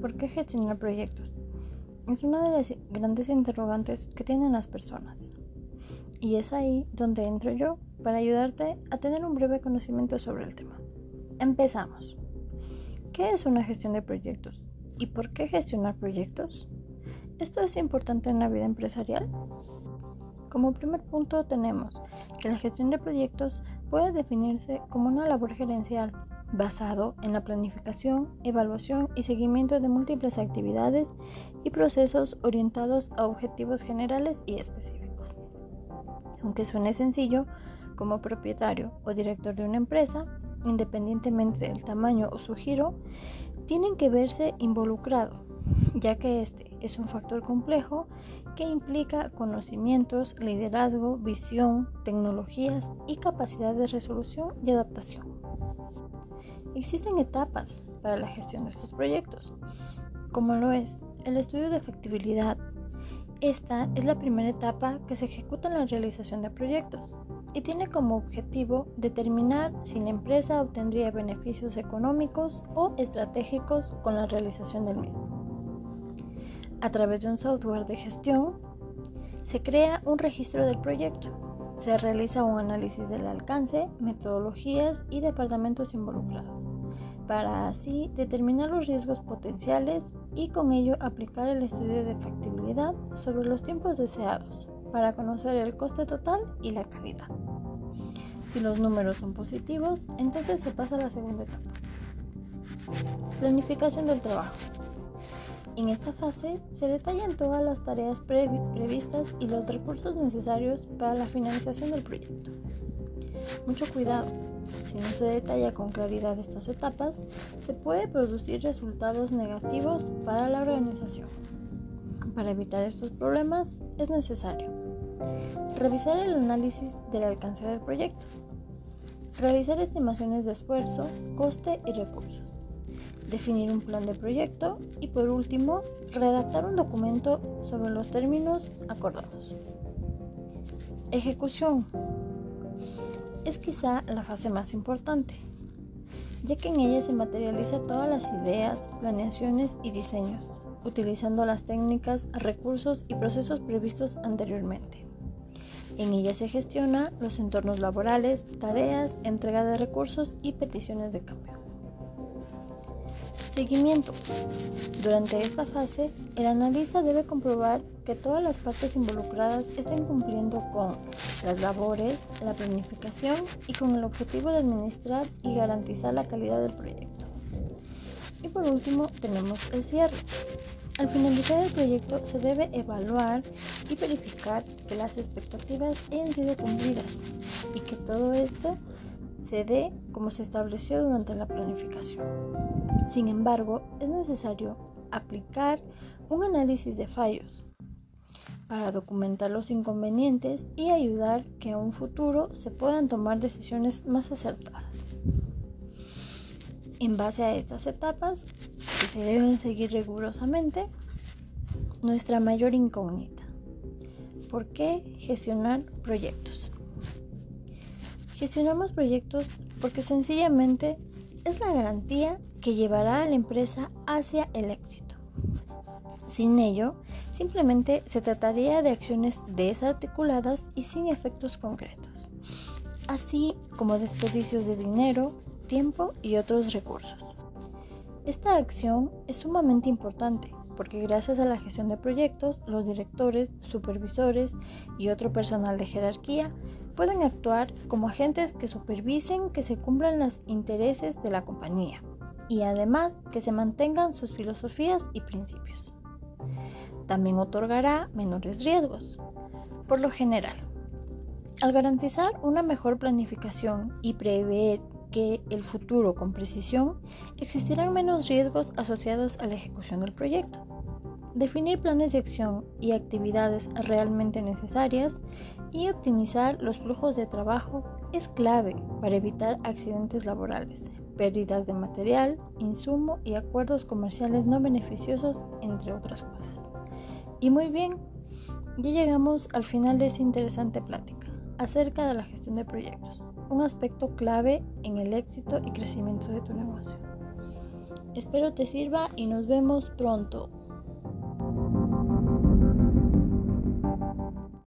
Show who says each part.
Speaker 1: ¿Por qué gestionar proyectos? Es una de las grandes interrogantes que tienen las personas. Y es ahí donde entro yo para ayudarte a tener un breve conocimiento sobre el tema. Empezamos. ¿Qué es una gestión de proyectos? ¿Y por qué gestionar proyectos? ¿Esto es importante en la vida empresarial? Como primer punto tenemos que la gestión de proyectos puede definirse como una labor gerencial basado en la planificación, evaluación y seguimiento de múltiples actividades y procesos orientados a objetivos generales y específicos. Aunque suene sencillo, como propietario o director de una empresa, independientemente del tamaño o su giro, tienen que verse involucrado, ya que este es un factor complejo que implica conocimientos, liderazgo, visión, tecnologías y capacidad de resolución y adaptación. Existen etapas para la gestión de estos proyectos, como lo es el estudio de efectividad. Esta es la primera etapa que se ejecuta en la realización de proyectos y tiene como objetivo determinar si la empresa obtendría beneficios económicos o estratégicos con la realización del mismo. A través de un software de gestión, se crea un registro del proyecto, se realiza un análisis del alcance, metodologías y departamentos involucrados para así determinar los riesgos potenciales y con ello aplicar el estudio de factibilidad sobre los tiempos deseados para conocer el coste total y la calidad. Si los números son positivos, entonces se pasa a la segunda etapa. Planificación del trabajo. En esta fase se detallan todas las tareas previstas y los recursos necesarios para la finalización del proyecto. Mucho cuidado, si no se detalla con claridad estas etapas, se puede producir resultados negativos para la organización. Para evitar estos problemas es necesario revisar el análisis del alcance del proyecto, realizar estimaciones de esfuerzo, coste y recursos, definir un plan de proyecto y por último, redactar un documento sobre los términos acordados. Ejecución es quizá la fase más importante, ya que en ella se materializa todas las ideas, planeaciones y diseños, utilizando las técnicas, recursos y procesos previstos anteriormente. En ella se gestiona los entornos laborales, tareas, entrega de recursos y peticiones de cambio. Seguimiento. Durante esta fase, el analista debe comprobar que todas las partes involucradas estén cumpliendo con las labores, la planificación y con el objetivo de administrar y garantizar la calidad del proyecto. Y por último, tenemos el cierre. Al finalizar el proyecto se debe evaluar y verificar que las expectativas hayan sido cumplidas y que todo esto se dé como se estableció durante la planificación. Sin embargo, es necesario aplicar un análisis de fallos para documentar los inconvenientes y ayudar que en un futuro se puedan tomar decisiones más acertadas. En base a estas etapas, que se deben seguir rigurosamente, nuestra mayor incógnita. ¿Por qué gestionar proyectos? Gestionamos proyectos porque sencillamente es la garantía que llevará a la empresa hacia el éxito. Sin ello, simplemente se trataría de acciones desarticuladas y sin efectos concretos, así como desperdicios de dinero, tiempo y otros recursos. Esta acción es sumamente importante porque gracias a la gestión de proyectos, los directores, supervisores y otro personal de jerarquía pueden actuar como agentes que supervisen que se cumplan los intereses de la compañía y además que se mantengan sus filosofías y principios. También otorgará menores riesgos. Por lo general, al garantizar una mejor planificación y prever que el futuro con precisión, existirán menos riesgos asociados a la ejecución del proyecto. Definir planes de acción y actividades realmente necesarias y optimizar los flujos de trabajo es clave para evitar accidentes laborales, pérdidas de material, insumo y acuerdos comerciales no beneficiosos, entre otras cosas. Y muy bien, ya llegamos al final de esta interesante plática acerca de la gestión de proyectos, un aspecto clave en el éxito y crecimiento de tu negocio. Espero te sirva y nos vemos pronto.